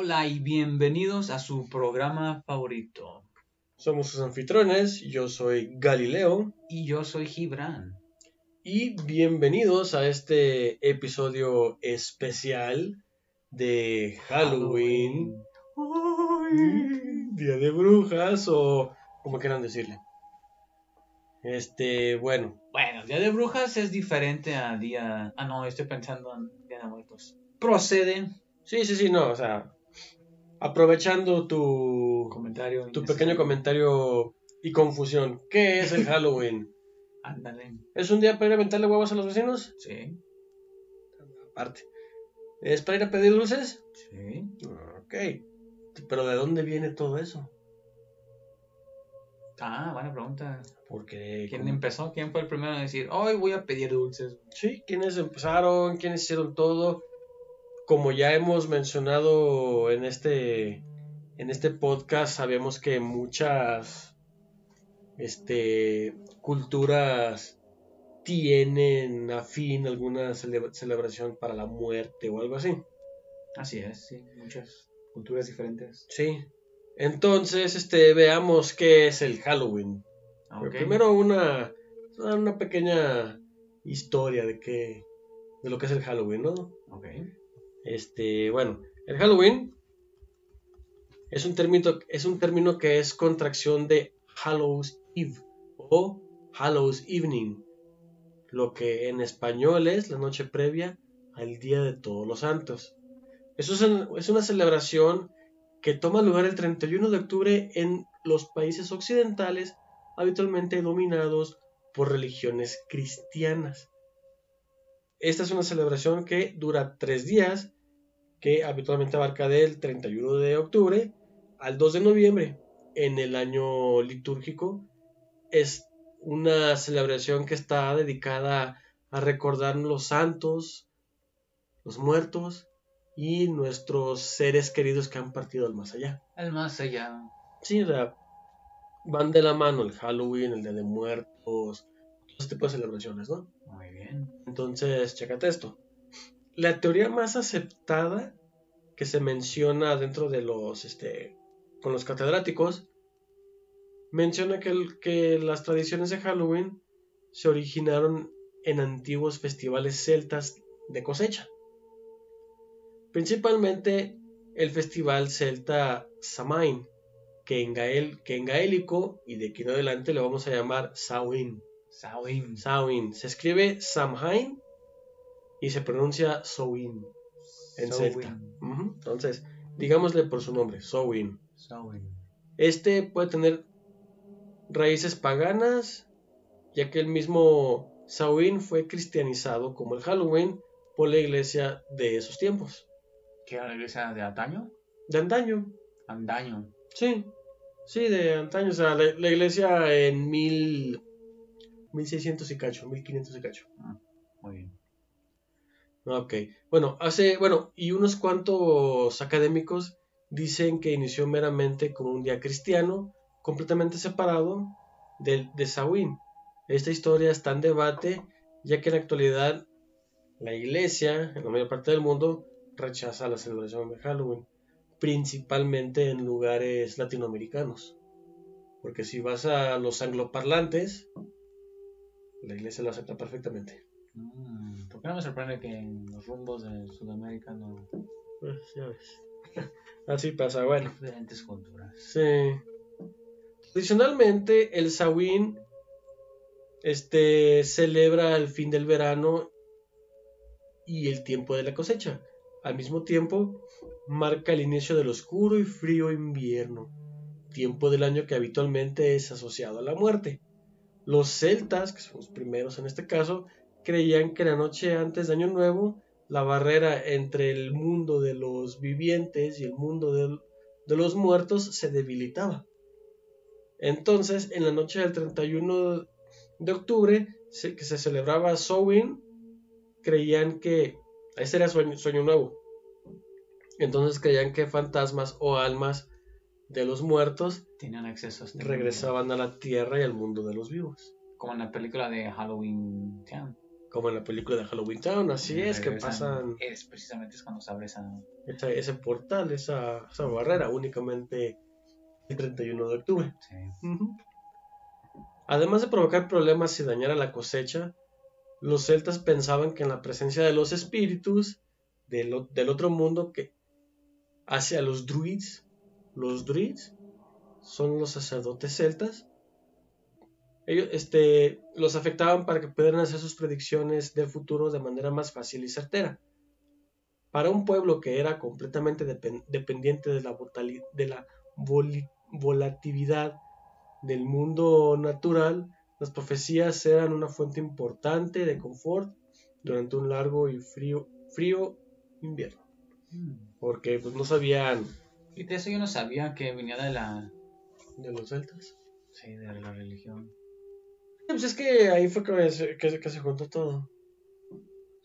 Hola y bienvenidos a su programa favorito. Somos sus anfitriones, yo soy Galileo. Y yo soy Gibran. Y bienvenidos a este episodio especial de Halloween. Día de brujas o como quieran decirle. Este, bueno. Bueno, Día de Brujas es diferente a Día... Ah, no, estoy pensando en Día de Muertos. Procede. Sí, sí, sí, no, o sea, aprovechando tu comentario, tu pequeño comentario y confusión. ¿Qué es el Halloween? Ándale. ¿Es un día para ir a aventarle huevos a los vecinos? Sí. Aparte. ¿Es para ir a pedir dulces? Sí. Ok. Pero ¿de dónde viene todo eso? Ah, buena pregunta. Porque. ¿Quién empezó? ¿Quién fue el primero a decir, hoy voy a pedir dulces? Sí, ¿quiénes empezaron? ¿Quiénes hicieron todo? Como ya hemos mencionado en este, en este podcast, sabemos que muchas este, culturas tienen afín alguna celebración para la muerte o algo así. Así es, sí, muchas culturas diferentes. Sí. Entonces, este, veamos qué es el Halloween. primero una, una pequeña historia de qué, de lo que es el Halloween, ¿no? Ok. Este, bueno, el Halloween es un término, que es contracción de Hallows Eve o Hallows Evening, lo que en español es la noche previa al Día de Todos los Santos. Eso es, una celebración que toma lugar el 31 de octubre en los países occidentales, habitualmente dominados por religiones cristianas. Esta es una celebración que dura tres días, que habitualmente abarca del 31 de octubre al 2 de noviembre en el año litúrgico. Es una celebración que está dedicada a recordar los santos, los muertos y nuestros seres queridos que han partido al más allá. Al más allá. Sí, van de la mano el Halloween, el Día de Muertos, todo este tipo de celebraciones, ¿no? Muy bien. Entonces, chécate esto. La teoría más aceptada que se menciona dentro de los, este, con los catedráticos, menciona que, que las tradiciones de Halloween se originaron en antiguos festivales celtas de cosecha. Principalmente el festival celta Samain, que en, gael, que en gaélico y de aquí en adelante le vamos a llamar Samhain. Samhain. Samhain. Se escribe Samhain y se pronuncia Samhain en celta. Entonces, digámosle por su nombre, Samhain. Este puede tener raíces paganas, ya que el mismo Samhain fue cristianizado como el Halloween por la iglesia de esos tiempos. ¿Qué era la iglesia de antaño? De antaño. Antaño. Sí, sí, de antaño. O sea, la, iglesia en mil, 1600 y cacho, 1500 y cacho. Ah, muy bien. Ok, bueno, hace, bueno, y unos cuantos académicos dicen que inició meramente como un día cristiano, completamente separado del de Samhain. Esta historia está en debate, ya que en la actualidad la iglesia, en la mayor parte del mundo, rechaza la celebración de Halloween, principalmente en lugares latinoamericanos. Porque si vas a los angloparlantes, la iglesia lo acepta perfectamente. Mm, ¿Por qué no me sorprende que en los rumbos de Sudamérica no... Pues ya ves. Así pasa, bueno. Diferentes culturas. Sí. Tradicionalmente el Samhain este, celebra el fin del verano y el tiempo de la cosecha. Al mismo tiempo, marca el inicio del oscuro y frío invierno, tiempo del año que habitualmente es asociado a la muerte. Los celtas, que son los primeros en este caso, creían que la noche antes de Año Nuevo, la barrera entre el mundo de los vivientes y el mundo de, los muertos se debilitaba. Entonces, en la noche del 31 de octubre, que se celebraba Samhain, creían que ese era sueño, sueño nuevo. Entonces creían que fantasmas o almas de los muertos tenían acceso a este regresaban a la tierra y al mundo de los vivos. Como en la película de Halloween como en la película de Halloween Town, así es, que pasan Es precisamente es cuando se abre esa. esa- ese portal, esa, esa barrera, únicamente el 31 de octubre. Sí. Además de provocar problemas y dañar a la cosecha, los celtas pensaban que en la presencia de los espíritus del, del otro mundo que hacia los druids, los druids son los sacerdotes celtas, ellos este, los afectaban para que pudieran hacer sus predicciones del futuro de manera más fácil y certera. Para un pueblo que era completamente depen- dependiente de la, de volatilidad del mundo natural, las profecías eran una fuente importante de confort durante un largo y frío, frío invierno. Porque pues, no sabían Y de eso yo no sabía que venía de la. de los celtas. Sí, de la religión. Pues es que ahí fue que se, que, que se juntó todo.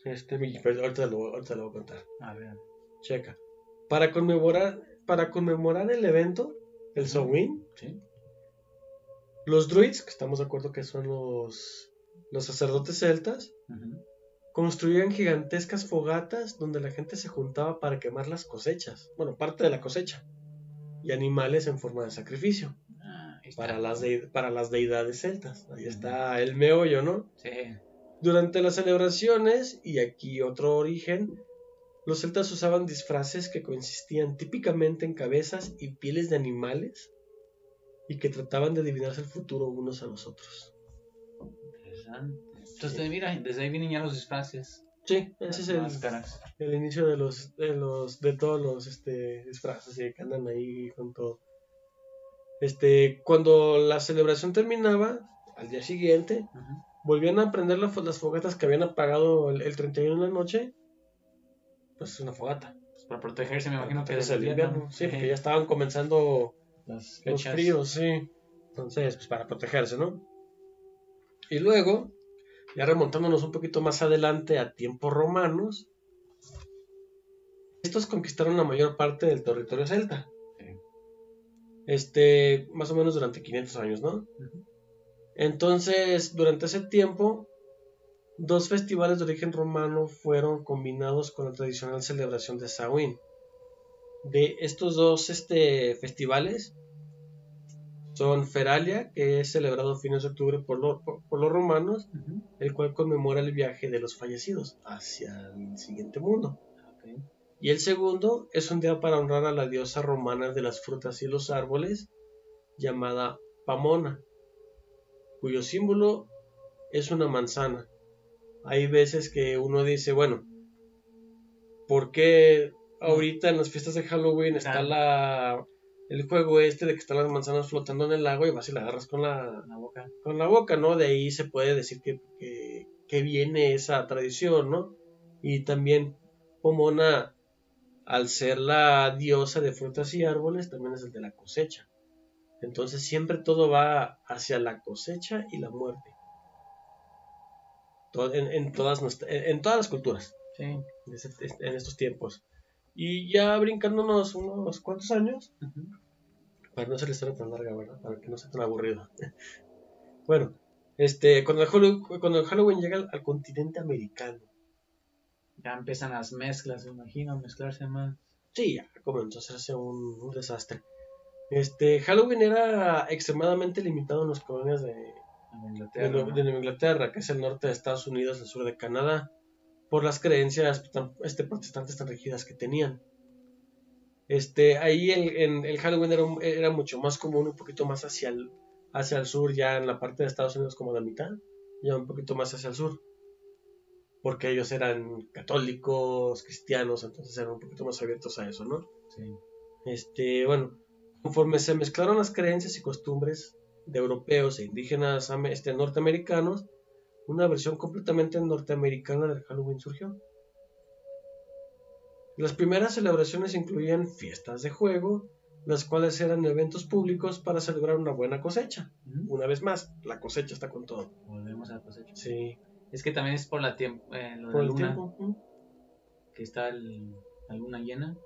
Este, pero ahorita lo, ahorita lo voy a contar. A ver. Checa. Para conmemorar, para conmemorar el evento, el Samhain, Sí. los druids, que estamos de acuerdo que son los, los sacerdotes celtas, construían gigantescas fogatas donde la gente se juntaba para quemar las cosechas, bueno, parte de la cosecha, y animales en forma de sacrificio. Para las, dei- para las deidades celtas. Ahí está el meollo, ¿no? Sí. Durante las celebraciones, y aquí otro origen, los celtas usaban disfraces que consistían típicamente en cabezas y pieles de animales y que trataban de adivinarse el futuro unos a los otros. Interesante. Entonces, mira, desde ahí vienen ya los disfraces. Sí, ese es el, el inicio de los de los de todos los este disfraces que andan ahí con todo. Este, cuando la celebración terminaba, al día siguiente, volvían a prender la las fogatas que habían apagado el, el 31 en la noche. Pues es una fogata. Pues para protegerse, me imagino que es del el invierno. Sí, porque ya estaban comenzando Las los fríos, sí. Entonces, pues para protegerse, ¿no? Y luego, ya remontándonos un poquito más adelante a tiempos romanos, estos conquistaron la mayor parte del territorio celta. Este, más o menos durante 500 años, ¿no? Entonces, durante ese tiempo, dos festivales de origen romano fueron combinados con la tradicional celebración de Samhain. De estos dos este, festivales son Feralia, que es celebrado a fines de octubre por, lo- por- por los romanos, el cual conmemora el viaje de los fallecidos hacia el siguiente mundo. Ok. Y el segundo es un día para honrar a la diosa romana de las frutas y los árboles, llamada Pamona, cuyo símbolo es una manzana. Hay veces que uno dice, bueno, ¿por qué ahorita en las fiestas de Halloween está Claro. la, el juego este de que están las manzanas flotando en el lago y vas y la agarras con la boca. con la boca, ¿no? De ahí se puede decir que, que, que viene esa tradición, ¿no? Y también Pomona, al ser la diosa de frutas y árboles, también es el de la cosecha. Entonces siempre todo va hacia la cosecha y la muerte. En, en todas, nuestra- en, en todas las culturas, Sí. en estos tiempos. Y ya brincándonos unos cuantos años, para no ser la historia tan larga, ¿verdad? Para que no sea tan aburrido. bueno, este, cuando el Halloween, cuando el Halloween llega al, al continente americano, Ya empiezan las mezclas, me imagino, mezclarse más. sí, ya comenzó a hacerse un, un desastre. Este, Halloween era extremadamente limitado en las colonias de, Inglaterra. Inglaterra, que es el norte de Estados Unidos, el sur de Canadá, por las creencias tan- este, protestantes tan rígidas que tenían. Este, ahí el, en- el Halloween era, un- era mucho más común, un poquito más hacia el, hacia el sur, ya en la parte de Estados Unidos como la mitad, ya un poquito más hacia el sur, porque ellos eran católicos, cristianos, entonces eran un poquito más abiertos a eso, ¿no? Sí. Este, bueno, conforme se mezclaron las creencias y costumbres de europeos e indígenas este, norteamericanos, una versión completamente norteamericana del Halloween surgió. Las primeras celebraciones incluían fiestas de juego, las cuales eran eventos públicos para celebrar una buena cosecha. Una vez más, la cosecha está con todo. Volvemos a la cosecha. Sí, Es que también es por la tiempo, eh, lo de la luna, tiempo. que está el- la luna llena.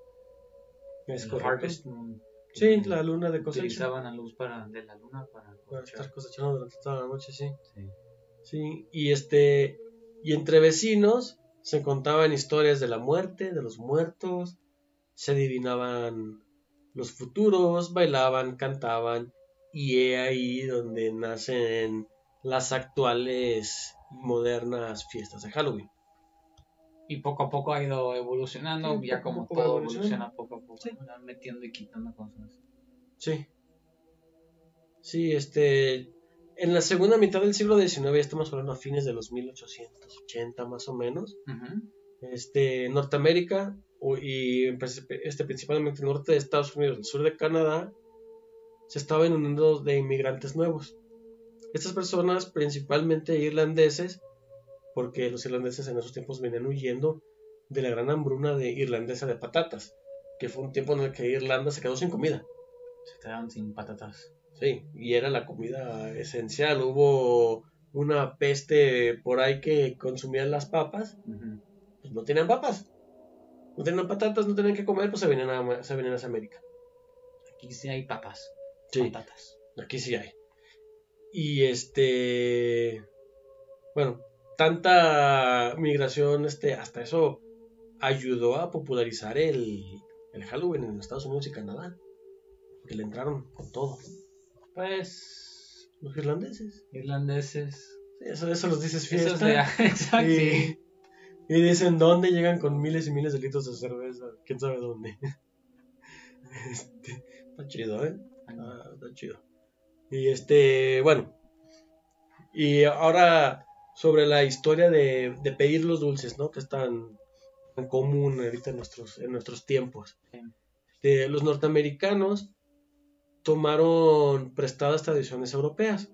Es el correcto. harvest moon, Sí, la luna de cosecha. Utilizaban la luz para, de la luna para Para estar cosechando durante toda la noche, sí. Sí. Sí, y este Y entre vecinos se contaban historias de la muerte, de los muertos, se adivinaban los futuros, bailaban, cantaban, y he ahí donde nacen las actuales modernas fiestas de Halloween. Y poco a poco ha ido evolucionando, Sí, ya como poco todo evoluciona. poco a poco, Sí. van metiendo y quitando cosas. Sí. Sí, este. En la segunda mitad del siglo XIX, ya estamos hablando a fines de los 1880 más o menos, este, Norteamérica y pues, este, principalmente el norte de Estados Unidos, el sur de Canadá, se estaban uniendo de inmigrantes nuevos. Estas personas, principalmente irlandeses, porque los irlandeses en esos tiempos venían huyendo de la gran hambruna de irlandesa de patatas, que fue un tiempo en el que Irlanda se quedó sin comida. Se quedaron sin patatas. Sí, y era la comida esencial. Hubo una peste por ahí que consumían las papas, pues no tenían papas. No tenían patatas, no tenían que comer, pues se venían a, se venían a América. Aquí sí hay papas. Sí, Patatas. aquí sí hay. Y este. Bueno, tanta migración, este, hasta eso ayudó a popularizar el, el Halloween en Estados Unidos y Canadá. Que le entraron con todo. Pues. Los irlandeses. Irlandeses. Eso, eso los dices Eso es fiesta. Exacto. Y, y dicen dónde llegan con miles y miles de litros de cerveza. Quién sabe dónde. Este, está chido, ¿eh? Ah, está chido. Y este, bueno. Y ahora sobre la historia de, de pedir los dulces, ¿no? Que es tan, tan común ahorita en nuestros, en nuestros tiempos. Este, los norteamericanos tomaron prestadas tradiciones europeas.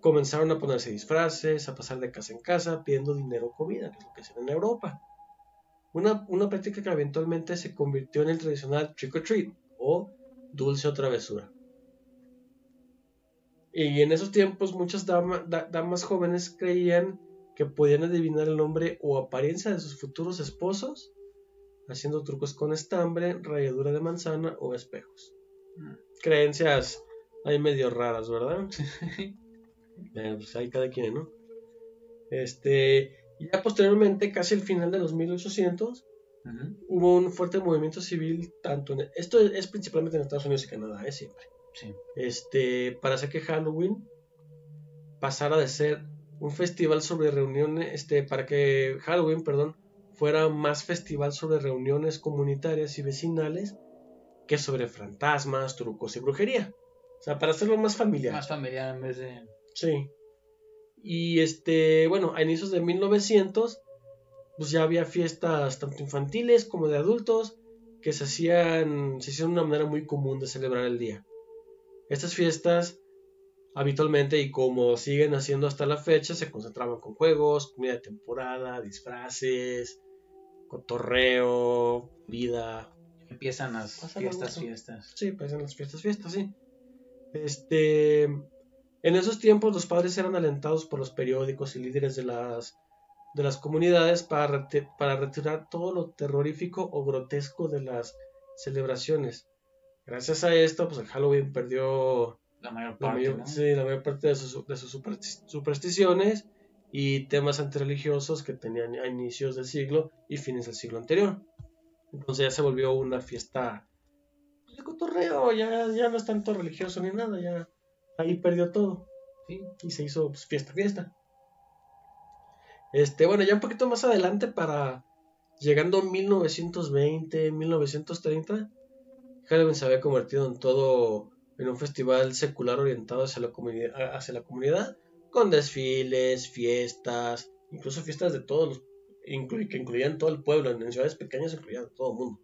Comenzaron a ponerse disfraces, a pasar de casa en casa pidiendo dinero o comida, que es lo que hacían en Europa. Una, una práctica que eventualmente se convirtió en el tradicional trick or treat o dulce o travesura. Y en esos tiempos muchas dama- da- damas jóvenes creían que podían adivinar el nombre o apariencia de sus futuros esposos haciendo trucos con estambre, ralladura de manzana o espejos. Mm. Creencias ahí medio raras, ¿verdad? Eh, pues ahí cada quien, ¿no? Este, ya posteriormente, casi al final de los 1800, Ujú. hubo un fuerte movimiento civil, tanto en, esto es principalmente en Estados Unidos y Canadá, ¿eh? siempre, Sí. este, para hacer que Halloween pasara de ser un festival sobre reuniones, este, para que Halloween, perdón, fuera más festival sobre reuniones comunitarias y vecinales que sobre fantasmas, trucos y brujería. O sea, para hacerlo más familiar. Más familiar en vez de. Sí. Y este, bueno, a inicios de 1900, pues ya había fiestas tanto infantiles como de adultos que se hacían, se hicieron de una manera muy común de celebrar el día. Estas fiestas, habitualmente y como siguen haciendo hasta la fecha, se concentraban con juegos, comida de temporada, disfraces, cotorreo, vida, Empiezan las fiestas, fiestas. Sí, pues en las fiestas, fiestas, sí. Este, en esos tiempos los padres eran alentados por los periódicos y líderes de las, de las comunidades para, reti- para retirar todo lo terrorífico o grotesco de las celebraciones. Gracias a esto, pues el Halloween perdió La mayor la parte. mayor, ¿no? sí, la mayor parte de sus, de sus supersti- supersticiones y temas antirreligiosos que tenían a inicios del siglo y fines del siglo anterior. Entonces ya se volvió una fiesta de cotorreo, ya, ya no es tanto religioso ni nada, ya ahí perdió todo. Sí. Y se hizo pues, fiesta, fiesta. Este, bueno, ya un poquito más adelante para llegando a 1920, 1930, Halloween se había convertido en todo en un festival secular orientado hacia la comunidad, hacia la comunidad con desfiles, fiestas, incluso fiestas de todos los inclu- que incluían todo el pueblo, en, ciudades pequeñas incluían todo el mundo.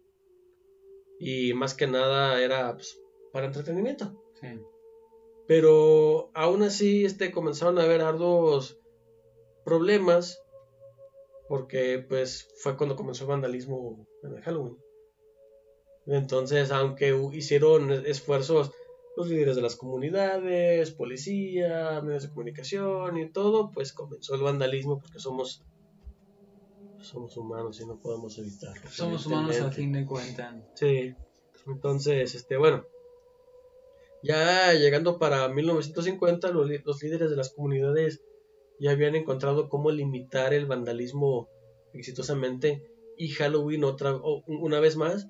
Y más que nada era pues, para entretenimiento. Sí. Pero aún así este, comenzaron a haber arduos problemas porque pues fue cuando comenzó el vandalismo en el Halloween. Entonces, aunque hicieron esfuerzos los líderes de las comunidades, policía, medios de comunicación y todo, pues comenzó el vandalismo porque somos somos humanos y no podemos evitarlo. Somos humanos al fin de cuentas. Sí. Entonces, este, bueno. Ya llegando para 1950, los, los líderes de las comunidades ya habían encontrado cómo limitar el vandalismo exitosamente y Halloween otra una vez más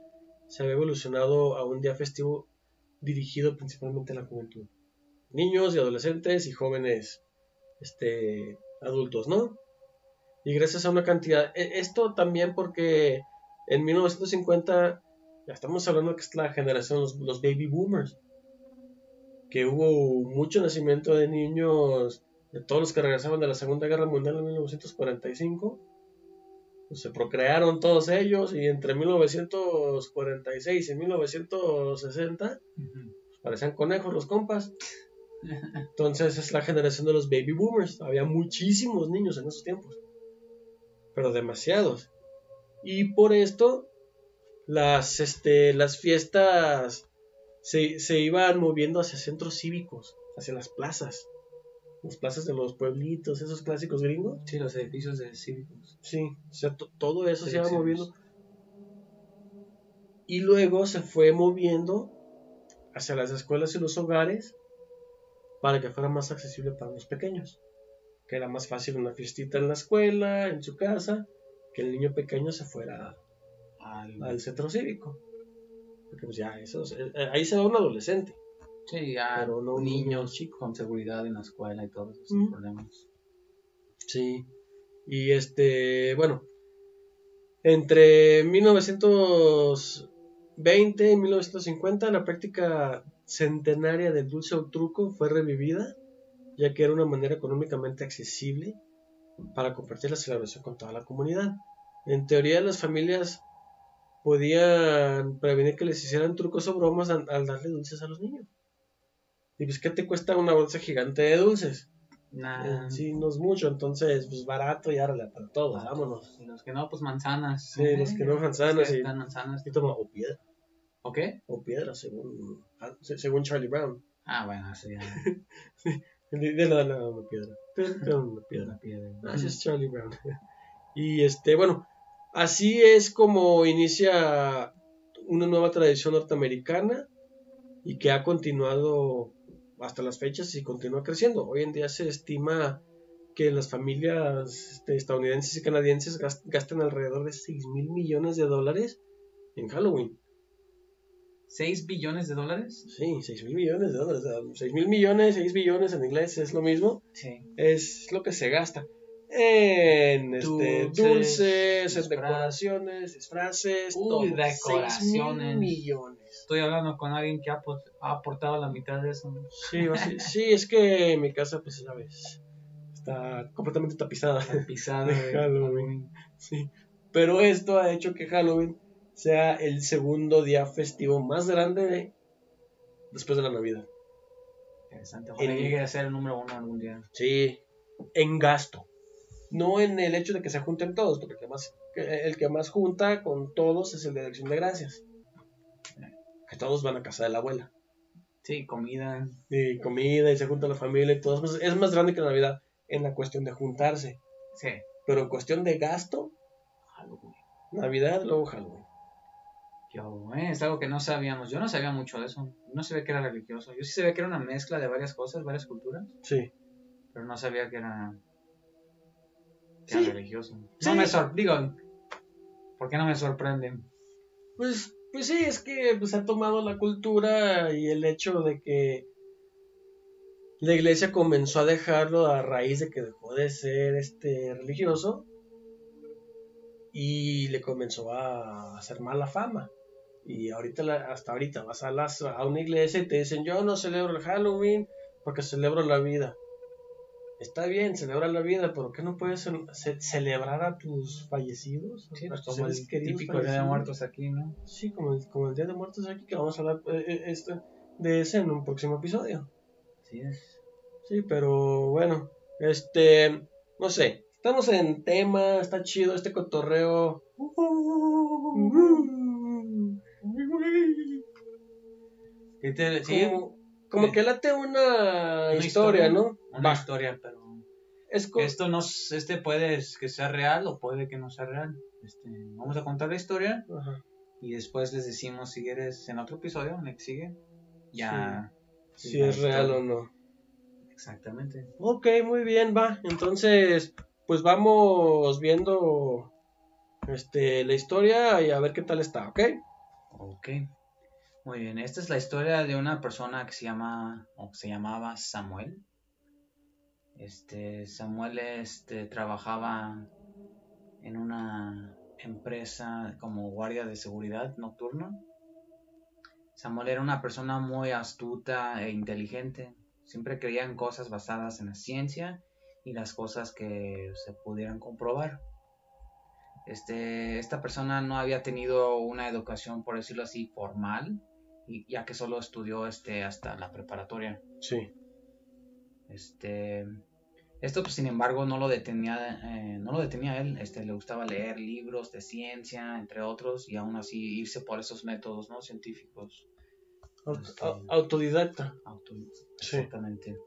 se había evolucionado a un día festivo dirigido principalmente a la juventud. Niños y adolescentes y jóvenes este, adultos, ¿no? Y gracias a una cantidad... e- Esto también porque en 1950, ya estamos hablando que es la generación, los, los baby boomers, que hubo mucho nacimiento de niños, de todos los que regresaban de la Segunda Guerra Mundial en 1945. Pues se procrearon todos ellos y entre 1946 y 1960 Ujú. parecían conejos los compas. Entonces es la generación de los baby boomers. Había muchísimos niños en esos tiempos. Pero demasiados. Y por esto las, este, las fiestas se, se iban moviendo hacia centros cívicos, hacia las plazas. Las plazas de los pueblitos, esos clásicos gringos. Sí, los edificios de cívicos. Sí, o sea, to- todo eso Sí, se iba sí, moviendo. Y luego se fue moviendo hacia las escuelas y los hogares para que fuera más accesible para los pequeños. Que era más fácil una fiestita en la escuela, en su casa, que el niño pequeño se fuera Al- al centro cívico. Porque pues ya, eso, es- eh, ahí se va un adolescente. Sí, ya Pero niño niños con seguridad en la escuela y todos esos problemas. Sí. Y este, bueno, entre 1920 y 1950 la práctica centenaria del dulce o truco fue revivida, ya que era una manera económicamente accesible para compartir la celebración con toda la comunidad. En teoría las familias podían prevenir que les hicieran trucos o bromas al, al darle dulces a los niños. Y pues, ¿qué te cuesta una bolsa gigante de dulces? Nah. Eh, sí, no es mucho, entonces, pues barato y árale para todos, Ah, vámonos. Y los que no, pues manzanas. Sí, los que no, manzanas, Los que sí. están manzanas. Y toma, o piedra, ¿O qué? o piedra, según, ah, se- según Charlie Brown. Ah, bueno, eso ya. Dile dale a una piedra. Piedra, piedra, una piedra. la piedra. Así es Charlie Brown. Y este, bueno, así es como inicia una nueva tradición norteamericana y que ha continuado hasta las fechas y continúa creciendo. Hoy en día se estima que las familias este, estadounidenses y canadienses gas- gastan alrededor de 6 mil millones de dólares en Halloween. ¿6 billones de dólares? Sí, 6 mil millones de dólares. 6 mil millones, 6 billones en inglés es lo mismo. Sí. es lo que se gasta en este, Dulces, dulces, en decoraciones, disfraces, Uy, todo. decoraciones. Seis mil millones. Estoy hablando con alguien que ha, apo- ha aportado la mitad de eso. Sí, o sí, sí, es que mi casa, pues, sabes, está completamente tapizada. Pisada De de Halloween. Sí. Pero esto ha hecho que Halloween sea el segundo día festivo más grande después de la Navidad. Interesante. Ojalá En- llegue a ser el número uno algún día. Sí, en gasto. No en el hecho de que se junten todos, porque el que más, el que más junta con todos es el de Acción de Gracias. Que todos van a casa de la abuela. Sí, comida. Y comida y se junta la familia y todo. Es más- Es más grande que la Navidad en la cuestión de juntarse. Sí. Pero en cuestión de gasto, Halloween. Navidad, luego Halloween. Yo, eh, es algo que no sabíamos. Yo no sabía mucho de eso. No sabía que era religioso. Yo sí sabía que era una mezcla de varias cosas, varias culturas, Sí. pero no sabía que era, que Sí. era religioso. Sí. No me sor digo, ¿por qué no me sorprende? Pues, pues sí, es que pues, ha tomado la cultura y el hecho de que la iglesia comenzó a dejarlo a raíz de que dejó de ser este religioso y le comenzó a hacer mala fama. Y ahorita, hasta ahorita vas a, las, a una iglesia y te dicen, yo no celebro el Halloween porque celebro la vida. Está bien, celebra la vida, pero ¿qué no puedes ce- celebrar a tus fallecidos? Sí, a pues como el típico Día de? Muertos aquí, ¿no? Sí, como el, como el Día de Muertos aquí, que vamos a hablar eh, eh, este, de ese en un próximo episodio. Así es. Sí, pero bueno, este, no sé, estamos en tema, está chido este cotorreo. ¿Qué te- Como, que late una, una historia, ¿no? Una Va, historia, pero es esto no, este puede que sea real o puede que no sea real. Este, vamos a contar la historia Ajá. y después les decimos si quieres en otro episodio, en el que sigue, ya. si es real o no. Exactamente. Ok, muy bien, va. Entonces, pues vamos viendo este, la historia y a ver qué tal está, ¿ok? Ok. Muy bien. Esta es la historia de una persona que se llama, o se llamaba Samuel. Este, Samuel este, trabajaba en una empresa como guardia de seguridad nocturno. Samuel era una persona muy astuta e inteligente. Siempre creía en cosas basadas en la ciencia y las cosas que se pudieran comprobar. Este, esta persona no había tenido una educación, por decirlo así, formal, y, ya que solo estudió este, hasta la preparatoria. Sí. Este, esto, pues, sin embargo, no lo detenía, eh, no lo detenía él. Este, le gustaba leer libros de ciencia, entre otros, y aún así irse por esos métodos, ¿no? Científicos. Este, autodidacta. Exactamente.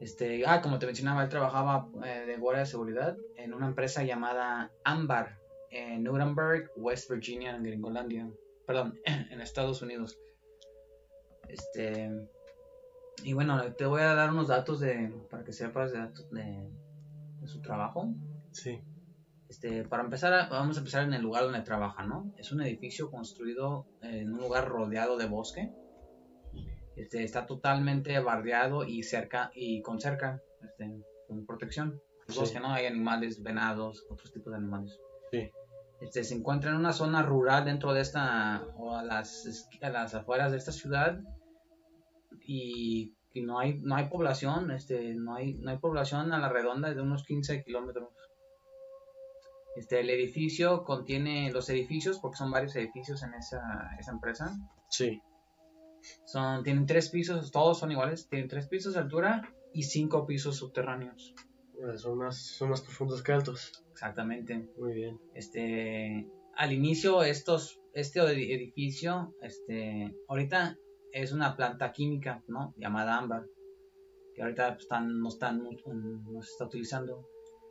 Este, ah, como te mencionaba, él trabajaba eh, de guardia de seguridad en una empresa llamada Ambar en Nuremberg, West Virginia, en Gringolandia. Perdón, en Estados Unidos. Este, y bueno, te voy a dar unos datos de, para que sepas de, de, de su trabajo. Sí. Este, para empezar, vamos a empezar en el lugar donde trabaja, ¿no? Es un edificio construido en un lugar rodeado de bosque este, está totalmente bardeado y cerca y con cerca, este, con protección. Los que no hay animales, venados, otros tipos de animales. Sí. Este, se encuentra en una zona rural dentro de esta, o a las, a las afueras de esta ciudad, y, y, no hay, no hay población, este, no hay, no hay población a la redonda de unos 15 kilómetros. Este, el edificio contiene los edificios, porque son varios edificios en esa, esa empresa. Sí. Son, tienen tres pisos, todos son iguales, tienen tres pisos de altura y cinco pisos subterráneos. Son más, son más profundos que altos. Exactamente. Muy bien. Este, al inicio estos, este edificio, este, ahorita es una planta química, ¿no? Llamada ámbar, que ahorita pues, están, no están, no se está utilizando.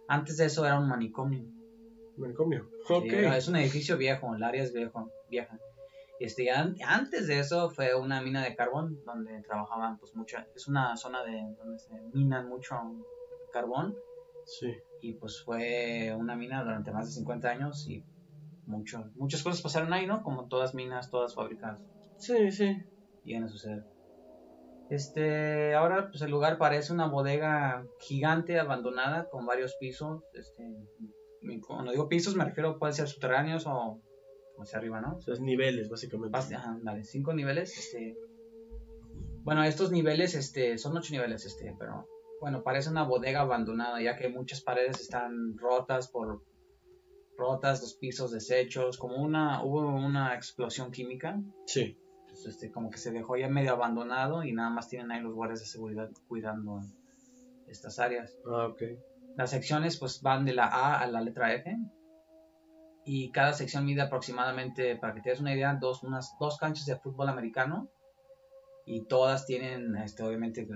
Antes de eso era un manicomio. Manicomio. es un edificio viejo, el área es viejo, vieja. Este, antes de eso fue una mina de carbón donde trabajaban pues mucha, es una zona de donde se minan mucho carbón. Sí. Y pues fue una mina durante más de 50 años y mucho, muchas cosas pasaron ahí, ¿no? Como todas minas, todas fábricas. Sí, sí. Llegan a suceder. Este, ahora pues el lugar parece una bodega gigante abandonada con varios pisos, este, cuando digo pisos me refiero pueden ser subterráneos o hacia arriba, ¿no? O sea, es niveles, básicamente. Ajá, dale, cinco niveles, este... Bueno, estos niveles, este, son ocho niveles, este, pero... Bueno, parece una bodega abandonada, ya que muchas paredes están rotas por... Rotas, los pisos deshechos, como una... Hubo una explosión química. Sí. este, como que se dejó ya medio abandonado y nada más tienen ahí los guardias de seguridad cuidando estas áreas. Ah, ok. Las secciones pues van de la A a la letra F y cada sección mide aproximadamente, para que te des una idea, dos, unas dos canchas de fútbol americano y todas tienen, este, obviamente,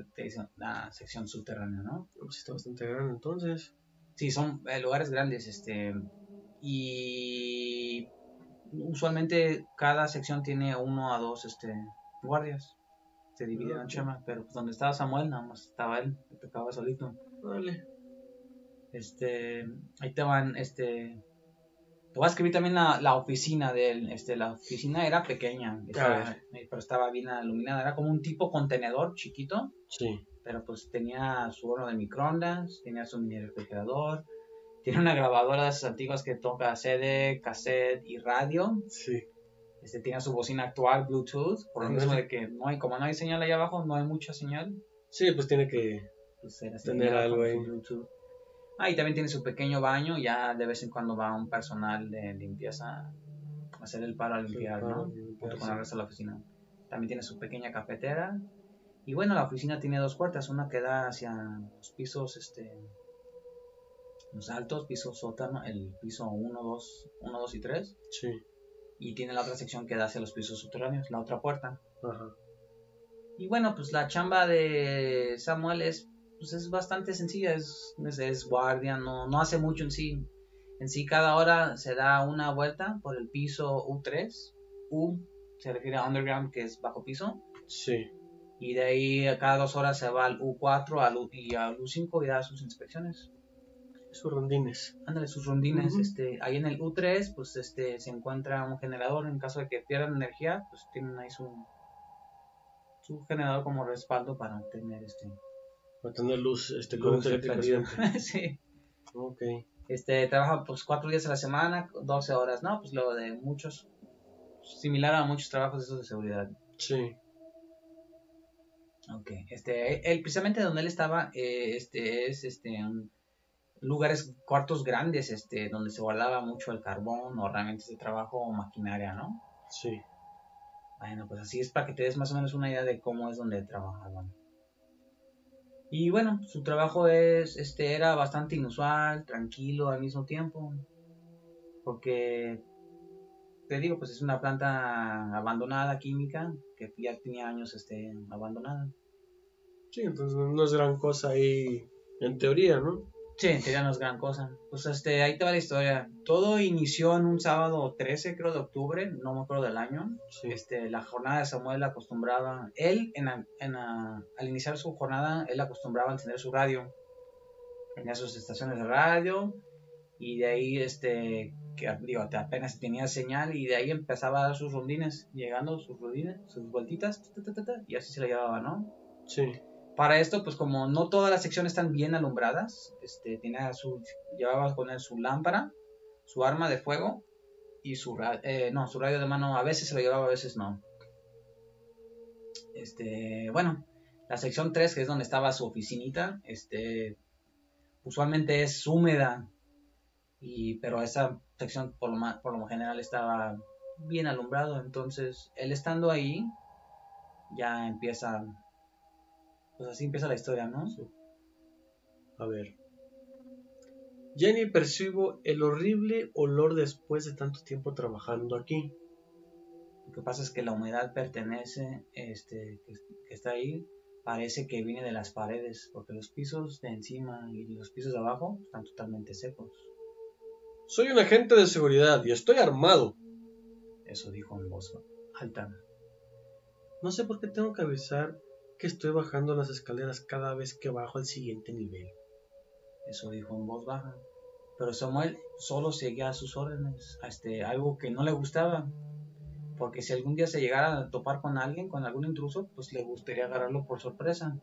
la sección subterránea, ¿no? Pues está bastante grande entonces. Sí, son eh, lugares grandes, este, y usualmente cada sección tiene uno a dos, este, guardias. Se divide en chama, pero pues donde estaba Samuel, nada más estaba él, le tocaba solito. Vale. Este, ahí te van, este, te voy a escribir también la, la oficina de él. Este, la oficina era pequeña, pero estaba bien iluminada. Era como un tipo contenedor chiquito. Sí. Pero pues tenía su horno de microondas, tenía su mini refrigerador, tiene una grabadora de esas antiguas que toca CD, cassette y radio. Sí. Este, tiene su bocina actual, Bluetooth, por lo mismo de que no hay, como no hay señal ahí abajo, no hay mucha señal. Sí, pues tiene que pues, tener algo ahí. Bluetooth. Ah, y también tiene su pequeño baño, ya de vez en cuando va un personal de limpieza a hacer el paro a limpiar, ¿no? Junto con el resto de la oficina. También tiene su pequeña cafetera. Y bueno, la oficina tiene dos puertas, una que da hacia los pisos, este, los altos, piso sótano, el piso 1, 2, 1, 2 y 3. Sí. Y tiene la otra sección que da hacia los pisos subterráneos, la otra puerta. Ajá. Y bueno, pues la chamba de Samuel es pues es bastante sencilla, es, es, guardia, no, no hace mucho en sí. En sí cada hora se da una vuelta por el piso U3. U se refiere a underground, que es bajo piso. Sí. Y de ahí a cada dos horas se va al U4 al U- y al U5 y da sus inspecciones. Sus rondines. Ándale, sus rondines. Este, ahí en el U3 pues este se encuentra un generador en caso de que pierdan energía, pues tienen ahí su, su generador como respaldo para tener este Para tener luz, este, luz, corriente sí. Ok. Este, trabaja pues cuatro días a la semana, 12 horas, ¿no? Pues lo de muchos, similar a muchos trabajos esos de seguridad. Sí. Ok, este, él, precisamente donde él estaba, eh, este, es, este, un- lugares, cuartos grandes, este, donde se guardaba mucho el carbón o herramientas de trabajo o maquinaria, ¿no? Sí. Bueno, pues así es para que te des más o menos una idea de cómo es donde trabajaban. Y bueno, su trabajo es, este, era bastante inusual, tranquilo al mismo tiempo, porque te digo, pues es una planta abandonada química que ya tenía años, este, abandonada. Sí, entonces no es gran cosa ahí en teoría, ¿no? Sí, en teoría no es gran cosa. Pues este, ahí te va la historia. Todo inició en un sábado 13, creo, de octubre, no me acuerdo del año. Sí. Este, la jornada de Samuel acostumbraba, él en la- en al iniciar su jornada, él acostumbraba a encender su radio. Tenía sus estaciones de radio y de ahí, este, que digo, apenas tenía señal y de ahí empezaba a dar sus rondines, llegando sus rondines, sus vueltitas, ta, ta, ta, ta, y así se la llevaba, ¿no? Sí. Para esto, pues como no todas las secciones están bien alumbradas, este, tenía su, llevaba con él su lámpara, su arma de fuego y su, eh, no, su radio de mano, a veces se lo llevaba, a veces no. Este, bueno, la sección 3, que es donde estaba su oficinita, este, usualmente es húmeda, y, pero esa sección por lo, por lo general estaba bien alumbrado, entonces él estando ahí, ya empieza pues así empieza la historia, ¿no? Sí. A ver. Jenny percibo el horrible olor después de tanto tiempo trabajando aquí. Lo que pasa es que la humedad pertenece, este, que, que está ahí, parece que viene de las paredes, porque los pisos de encima y los pisos de abajo están totalmente secos. Soy un agente de seguridad y estoy armado. Eso dijo en voz alta. No sé por qué tengo que avisar que estoy bajando las escaleras cada vez que bajo al siguiente nivel. Eso dijo en voz baja. Pero Samuel solo seguía a sus órdenes, este, algo que no le gustaba. Porque si algún día se llegara a topar con alguien, con algún intruso, pues le gustaría agarrarlo por sorpresa.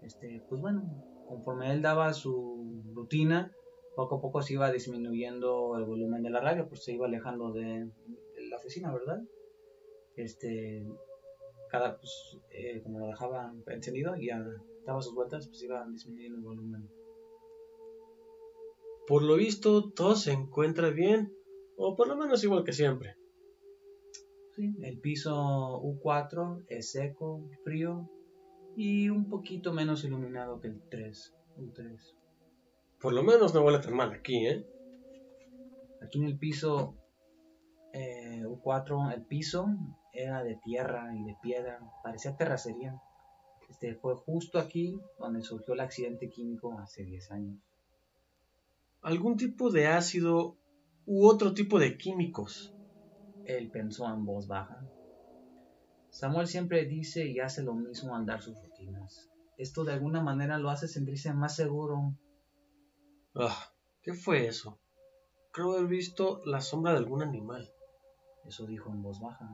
Este, pues bueno, conforme él daba su rutina, poco a poco se iba disminuyendo el volumen de la radio, pues se iba alejando de, de la oficina, ¿verdad? Este, cada, pues, eh, como lo dejaba encendido y ya daba sus vueltas, pues iba disminuyendo el volumen. Por lo visto, todo se encuentra bien, o por lo menos igual que siempre. Sí, el piso U4 es seco, frío y un poquito menos iluminado que el 3, U3. Por lo menos no huele tan mal aquí, ¿eh? Aquí en el piso eh, U4, el piso era de tierra y de piedra, parecía terracería. Este fue justo aquí donde surgió el accidente químico hace 10 años. Algún tipo de ácido u otro tipo de químicos. Él pensó en voz baja. Samuel siempre dice y hace lo mismo al dar sus rutinas. Esto de alguna manera lo hace sentirse más seguro. Ah, ¿qué fue eso? Creo haber visto la sombra de algún animal. Eso dijo en voz baja.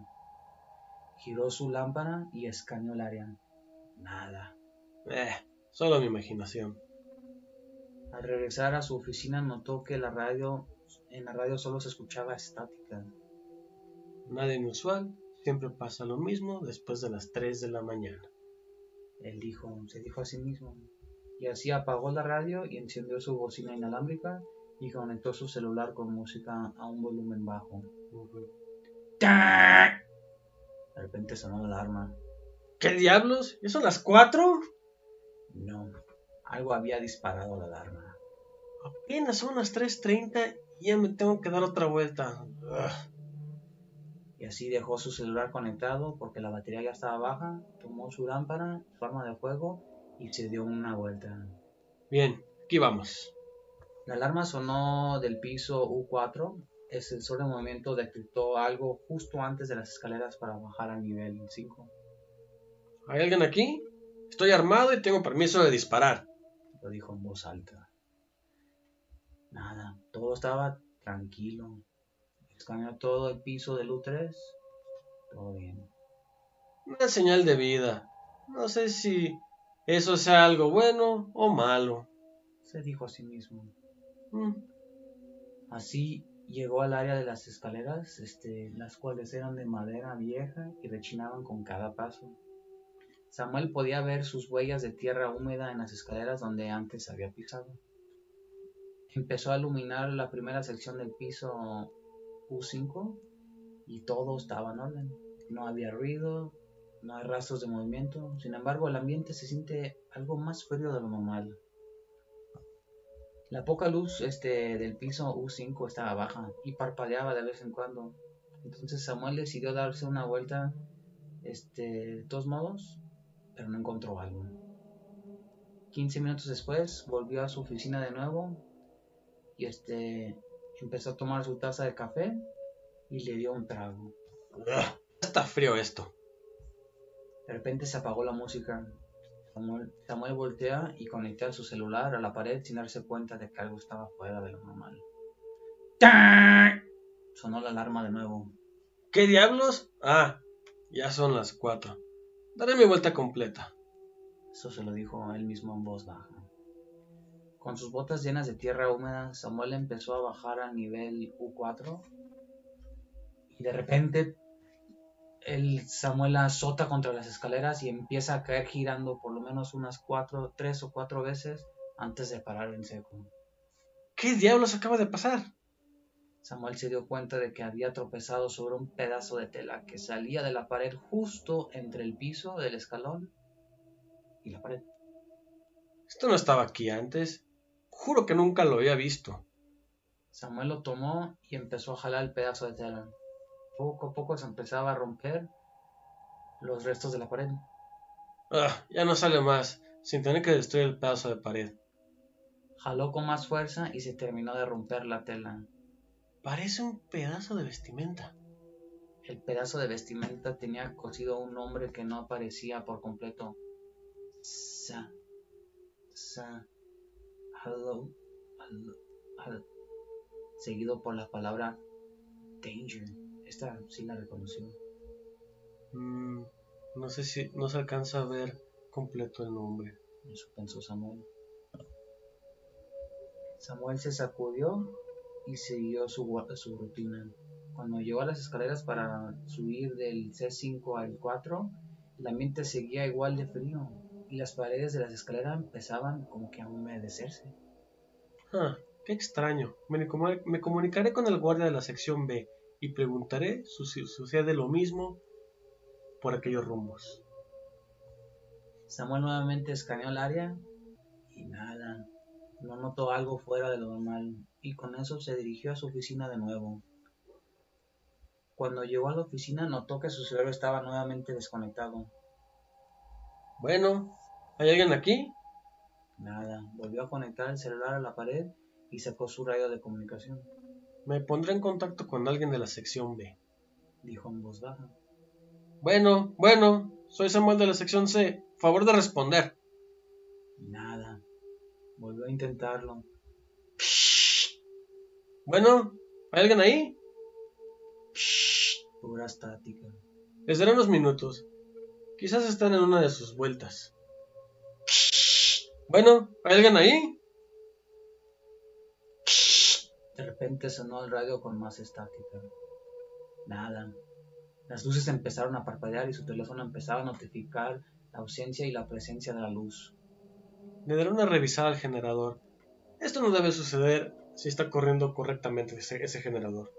Giró su lámpara y escaneó el área. Nada. Eh, solo mi imaginación. Al regresar a su oficina notó que la radio, en la radio solo se escuchaba estática. Nada inusual, siempre pasa lo mismo después de las 3 de la mañana. Él dijo, se dijo a sí mismo. Y así apagó la radio y encendió su bocina inalámbrica y conectó su celular con música a un volumen bajo. Ujú. De repente sonó la alarma. ¿Qué diablos? ¿Ya son las 4? No, algo había disparado la alarma. Apenas son las 3.30 y ya me tengo que dar otra vuelta. Ugh. Y así dejó su celular conectado porque la batería ya estaba baja, tomó su lámpara, su arma de fuego y se dio una vuelta. Bien, aquí vamos. La alarma sonó del piso U4. El sensor de movimiento detectó algo justo antes de las escaleras para bajar al nivel 5. ¿hay alguien aquí? Estoy armado y tengo permiso de disparar. Lo dijo en voz alta. Nada, todo estaba tranquilo. Escaneó todo el piso del U3. Todo bien. Una señal de vida. No sé si eso sea algo bueno o malo. Se dijo a sí mismo. Mm, Así llegó al área de las escaleras, este, las cuales eran de madera vieja y rechinaban con cada paso. Samuel podía ver sus huellas de tierra húmeda en las escaleras donde antes había pisado. Empezó a iluminar la primera sección del piso U5 y todo estaba en orden. No había ruido, no hay rastros de movimiento. Sin embargo, el ambiente se siente algo más frío de lo normal. La poca luz este, del piso U5 estaba baja y parpadeaba de vez en cuando. Entonces Samuel decidió darse una vuelta este, de todos modos, pero no encontró algo. 15 minutos después volvió a su oficina de nuevo y este, empezó a tomar su taza de café y le dio un trago. Está frío esto. De repente se apagó la música. Samuel, Samuel voltea y conecta su celular a la pared sin darse cuenta de que algo estaba fuera de lo normal. ¡Tan! Sonó la alarma de nuevo. ¿Qué diablos? Ah, ya son las cuatro. Daré mi vuelta completa. Eso se lo dijo él mismo en voz baja. Con sus botas llenas de tierra húmeda, Samuel empezó a bajar al nivel U4 y de repente el Samuel azota contra las escaleras y empieza a caer girando por lo menos unas cuatro, tres o cuatro veces antes de parar en seco. ¿Qué diablos acaba de pasar? Samuel se dio cuenta de que había tropezado sobre un pedazo de tela que salía de la pared justo entre el piso del escalón y la pared. Esto no estaba aquí antes. Juro que nunca lo había visto. Samuel lo tomó y empezó a jalar el pedazo de tela. Poco a poco se empezaba a romper los restos de la pared. Ah, ya no sale más, sin tener que destruir el pedazo de pared. Jaló con más fuerza y se terminó de romper la tela. Parece un pedazo de vestimenta. El pedazo de vestimenta tenía cosido un nombre que no aparecía por completo. Sa. Sa. Hello. Hello. hel- Seguido por la palabra danger. Esta sí la reconoció. Mm, no sé si no se alcanza a ver completo el nombre. Eso pensó Samuel. Samuel se sacudió y siguió su, su rutina. Cuando llegó a las escaleras para subir del C5 al 4, el ambiente seguía igual de frío y las paredes de las escaleras empezaban como que a humedecerse. Ah, qué extraño. Me, me comunicaré con el guardia de la sección B y preguntaré si sucede lo mismo por aquellos rumbos. Samuel nuevamente escaneó el área y nada, no notó algo fuera de lo normal y con eso se dirigió a su oficina de nuevo. Cuando llegó a la oficina notó que su cerebro estaba nuevamente desconectado. Bueno, ¿hay alguien aquí? Nada, volvió a conectar el celular a la pared y sacó su radio de comunicación. Me pondré en contacto con alguien de la sección B. Dijo en voz baja. Bueno, bueno, soy Samuel de la sección C. Favor de responder. Nada. Volvió a intentarlo. Bueno, ¿hay alguien ahí? Pura estática. Les daré unos minutos. Quizás están en una de sus vueltas. Bueno, ¿hay alguien ahí? De repente sonó el radio con más estática. Nada. Las luces empezaron a parpadear y su teléfono empezaba a notificar la ausencia y la presencia de la luz. Le daré una revisada al generador. Esto no debe suceder si está corriendo correctamente ese, ese generador.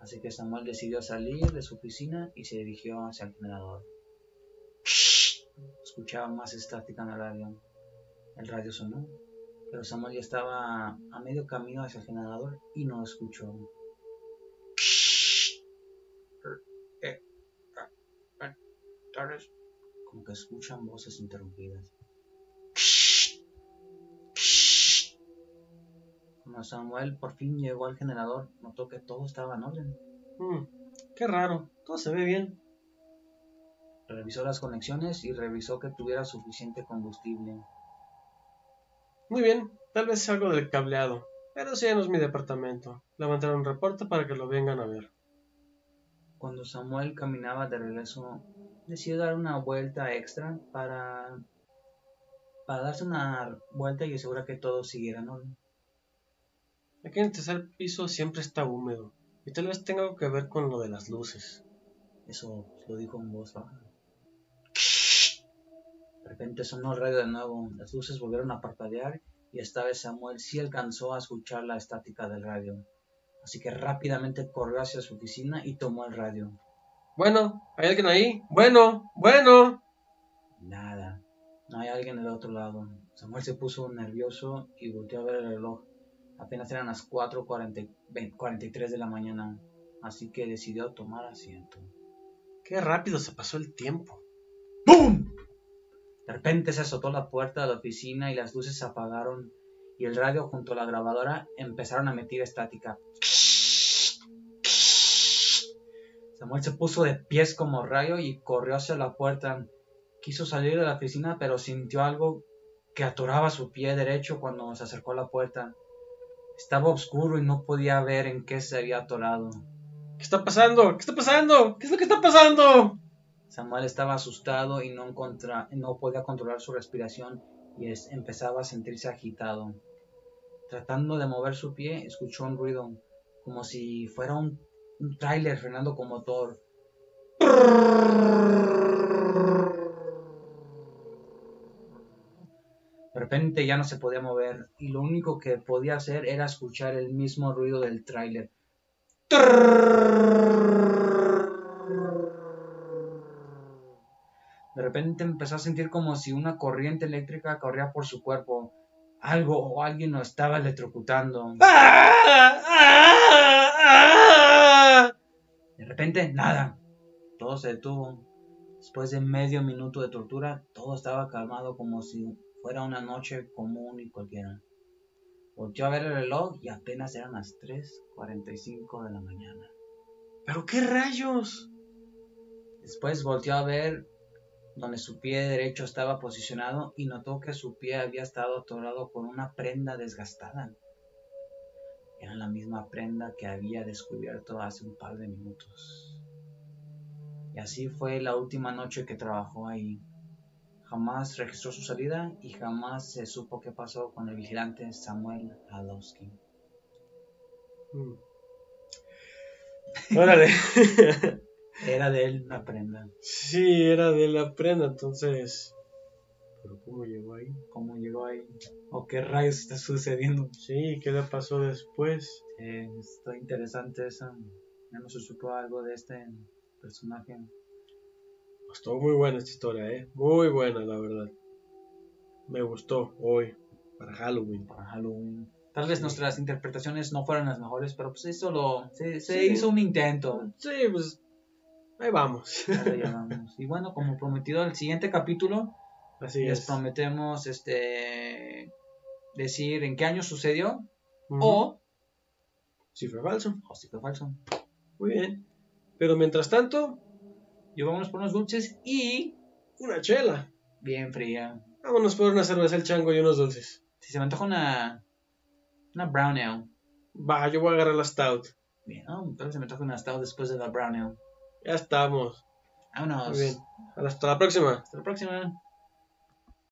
Así que Samuel decidió salir de su oficina y se dirigió hacia el generador. Escuchaba más estática en el radio. El radio sonó, pero Samuel ya estaba a medio camino hacia el generador y no escuchó. Como que escuchan voces interrumpidas. Cuando Samuel por fin llegó al generador, notó que todo estaba en orden. Hmm, qué raro, todo se ve bien. Revisó las conexiones y revisó que tuviera suficiente combustible. Muy bien, tal vez algo del cableado, pero ese ya no es mi departamento. Levantaré un reporte para que lo vengan a ver. Cuando Samuel caminaba de regreso, decidió dar una vuelta extra para, para darse una vuelta y asegurar que todo siguiera orden. Aquí en el tercer piso siempre está húmedo, y tal vez tenga algo que ver con lo de las luces. Eso lo dijo en voz baja. De repente sonó el radio de nuevo, las luces volvieron a parpadear y esta vez Samuel sí alcanzó a escuchar la estática del radio. Así que rápidamente corrió hacia su oficina y tomó el radio. Bueno, ¿hay alguien ahí? Bueno, bueno. Nada, no hay alguien del otro lado. Samuel se puso nervioso y volteó a ver el reloj. Apenas eran las 4.43 de la mañana, así que decidió tomar asiento. Qué rápido se pasó el tiempo. ¡Bum! De repente se azotó la puerta de la oficina y las luces se apagaron y el radio junto a la grabadora empezaron a emitir estática. Samuel se puso de pies como rayo y corrió hacia la puerta. Quiso salir de la oficina, pero sintió algo que atoraba su pie derecho cuando se acercó a la puerta. Estaba oscuro y no podía ver en qué se había atorado. ¿Qué está pasando? ¿Qué está pasando? ¿Qué es lo que está pasando? Samuel estaba asustado y no, podía controlar su respiración y empezaba a sentirse agitado. Tratando de mover su pie, escuchó un ruido, como si fuera un tráiler frenando con motor. De repente ya no se podía mover y lo único que podía hacer era escuchar el mismo ruido del tráiler. De repente empezó a sentir como si una corriente eléctrica corría por su cuerpo. Algo o alguien lo estaba electrocutando. De repente, nada. Todo se detuvo. Después de medio minuto de tortura, todo estaba calmado como si fuera una noche común y cualquiera. Volteó a ver el reloj y apenas eran las 3.45 de la mañana. ¿Pero qué rayos? Después volteó a ver donde su pie derecho estaba posicionado y notó que su pie había estado atorado con una prenda desgastada. Era la misma prenda que había descubierto hace un par de minutos. Y así fue la última noche que trabajó ahí. Jamás registró su salida y jamás se supo qué pasó con el vigilante Samuel Adowski. Mm. Órale. Era de él una prenda. sí, era de la prenda, entonces. ¿Pero cómo llegó ahí? ¿Cómo llegó ahí? ¿O qué rayos está sucediendo? Sí, ¿qué le pasó después? Eh, está interesante eso. Ya no se supo algo de este personaje. Estuvo muy buena esta historia, ¿eh? Muy buena, la verdad. Me gustó hoy, para Halloween. para Halloween. Tal vez nuestras interpretaciones no fueron las mejores, pero pues eso lo, se, se Sí. hizo un intento. Sí, pues. Ahí vamos. Ya lo llamamos. Y bueno, como prometido, el siguiente capítulo Así les es. prometemos este decir en qué año sucedió o, Si fue falso. o si fue falso. Muy bien. Pero mientras tanto, Y vámonos por unos dulces y una chela. bien fría. Vámonos por una cerveza el chango y unos dulces. Si se me antoja una, una brown ale. Va, yo voy a agarrar la stout. Bien, ¿no? Tal vez se me antoja una stout después de la brown ale. Ya estamos. Vámonos. Muy bien. Hasta la próxima. Hasta la próxima.